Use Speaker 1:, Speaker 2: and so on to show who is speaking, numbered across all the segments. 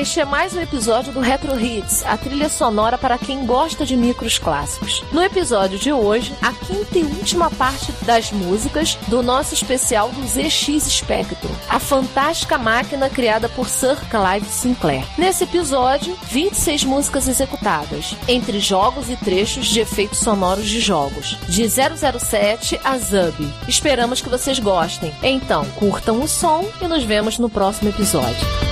Speaker 1: Este é mais um episódio do Retro Hits, a trilha sonora para quem gosta de micros clássicos. No episódio de hoje, a quinta e última parte das músicas do nosso especial do ZX Spectrum, a fantástica máquina criada por Sir Clive Sinclair. Nesse episódio, 26 músicas executadas, entre jogos e trechos de efeitos sonoros de jogos, de 007 a Zub. Esperamos que vocês gostem. Então, curtam o som e nos vemos no próximo episódio.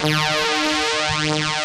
Speaker 2: Música